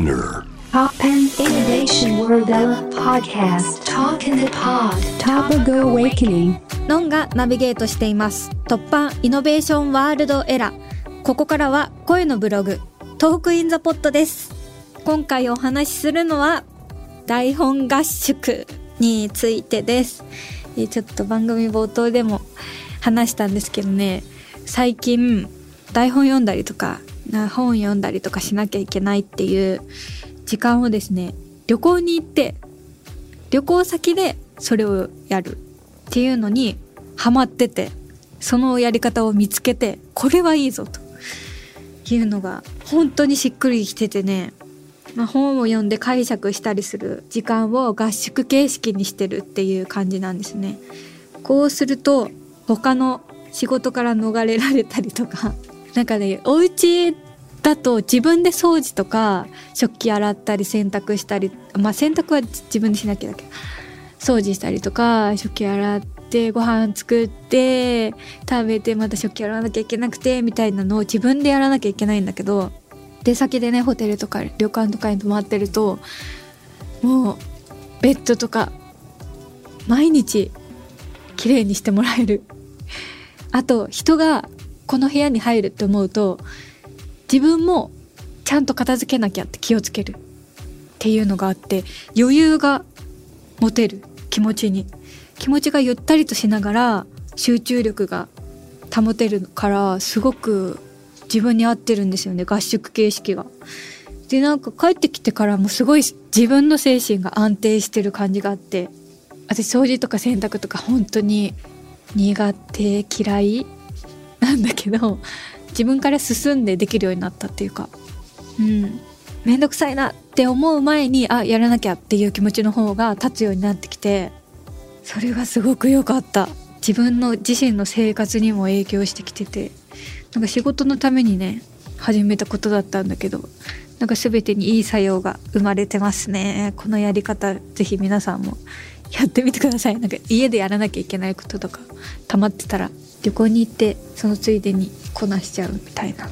Spinner. Pop and Innovation World Podcast. Talk in the Pod. Topical Awakening. ノンがナビゲートしています。突破イノベーションワールドエラー。ここからは声のブログトークインザポットです。今回お話しするのは台本合宿についてです。えーちょっと番組冒頭でも話したんですけどね。最近台本読んだりとかな本読んだりとかしなきゃいけないっていう時間をですね旅行に行って旅行先でそれをやるっていうのにハマっててそのやり方を見つけてこれはいいぞというのが本当にしっくりきててね、まあ、本を読んで解釈したりする時間を合宿形式にしてるっていう感じなんですね。こうすると他の仕事から逃れられたりとかなんかねお家だと自分で掃除とか食器洗ったり洗濯したりまあ洗濯は自分でしなきゃだけど掃除したりとか食器洗ってご飯作って食べてまた食器洗わなきゃいけなくてみたいなのを自分でやらなきゃいけないんだけど出先でねホテルとか旅館とかに泊まってるともうベッドとか毎日綺麗にしてもらえる。あと人がこの部屋に入るって思うと自分もちゃんと片付けなきゃって気をつける。っていうのがあって余裕が持てる。気持ちに。気持ちがゆったりとしながら集中力が保てるからすごく自分に合ってるんですよね。合宿形式が。でなんか帰ってきてからもすごい自分の精神が安定してる感じがあって私掃除とか洗濯とか本当に苦手嫌い。なんだけど自分から進んでできるようになったっていうかうん。面倒くさいなって思う前にあやらなきゃっていう気持ちの方が立つようになってきてそれがすごく良かった。自分の自身の生活にも影響してきててなんか仕事のためにね始めたことだったんだけどなんか全てにいい作用が生まれてますね。このやり方ぜひ皆さんもやってみてください。なんか家でやらなきゃいけないこととか溜まってたら旅行に行ってそのついでにこなしちゃうみたいな。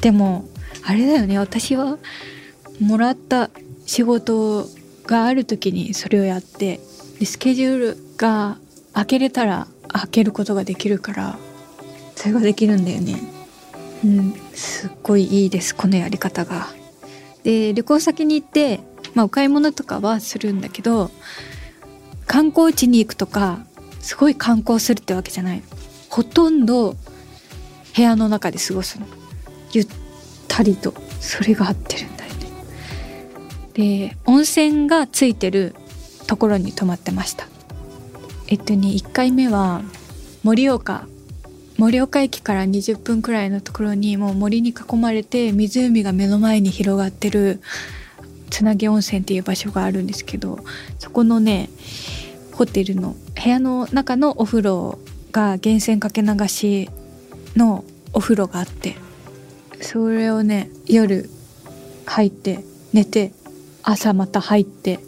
でもあれだよね。私はもらった仕事がある時にそれをやってでスケジュールが開けれたら開けることができるからそれができるんだよね。うん。すっごいいいです。このやり方が。で旅行先に行ってまあお買い物とかはするんだけど観光地に行くとかすごい観光するってわけじゃない。ほとんど部屋の中で過ごすの。ゆったりとそれが合ってるんだよね。で温泉がついてるところに泊まってました。えっとね1回目は盛岡。盛岡駅から20分くらいのところにもう森に囲まれて湖が目の前に広がってるつなぎ温泉っていう場所があるんですけどそこのねホテルの部屋の中のお風呂が源泉かけ流しのお風呂があってそれをね夜入って寝て朝また入って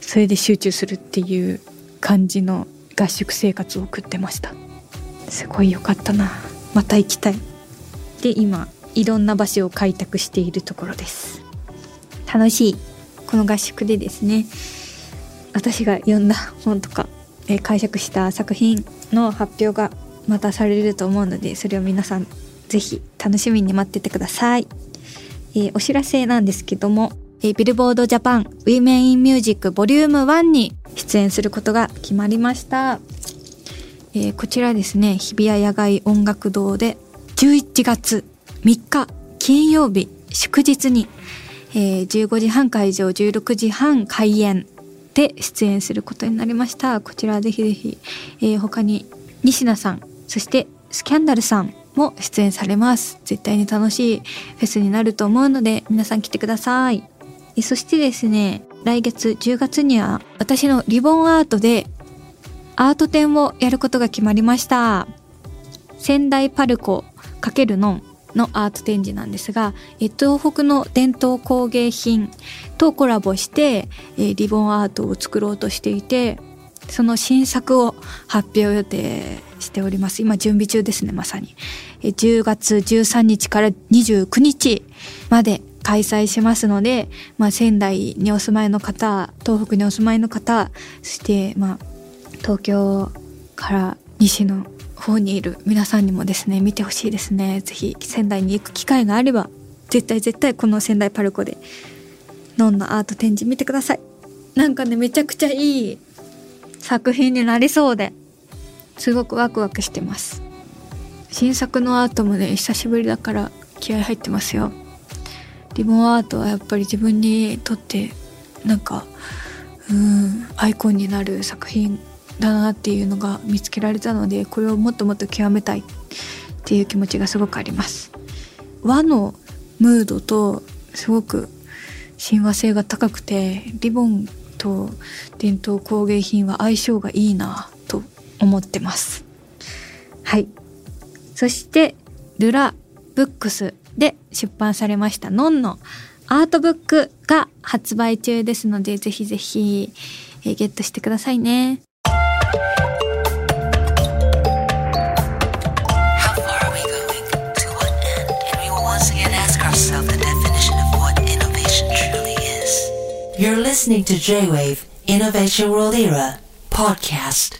それで集中するっていう感じの合宿生活を送ってました。すごい良かったな。また行きたい。で今いろんな場所を開拓しているところです。楽しい。この合宿でですね私が読んだ本とか、えー解釈した作品の発表がまたされると思うのでそれを皆さんぜひ楽しみに待っててください、えーお知らせなんですけども、えービルボードジャパンウィメンインミュージックボリューム1に出演することが決まりました、えーこちらですね日比谷野外音楽堂で11月3日金曜日祝日に、えー15時半会場16時半開演。で出演することになりました。こちらぜひぜひ、えー他に西名さんそしてスキャンダルさんも出演されます。絶対に楽しいフェスになると思うので皆さん来てください。そしてですね来月10月には私のリボンアートでアート展をやることが決まりました。仙台パルコ×ノンのアート展示なんですが、え東北の伝統工芸品とコラボして、えリボンアートを作ろうとしていてその新作を発表予定しております。今準備中ですねまさに。10月13日から29日まで開催しますので、まあ、仙台にお住まいの方東北にお住まいの方そしてまあ東京から西の方にいる皆さんにもですね見てほしいですね。是非仙台に行く機会があれば絶対絶対この仙台パルコでノンのアート展示見てください。なんかねめちゃくちゃいい作品になりそうですごくワクワクしてます。新作のアートもね久しぶりだから気合入ってますよ。リボンアートはやっぱり自分にとってなんかうんアイコンになる作品だなっていうのが見つけられたのでこれをもっともっと極めたいっていう気持ちがすごくあります。和のムードとすごく親和性が高くてリボンと伝統工芸品は相性がいいなと思ってます。はい。そしてルラブックスで出版されましたノンのアートブックが発売中ですのでぜひぜひ、ゲットしてくださいね。Ourselves the definition of what innovation truly is. You're listening to J-Wave Innovation World Era podcast.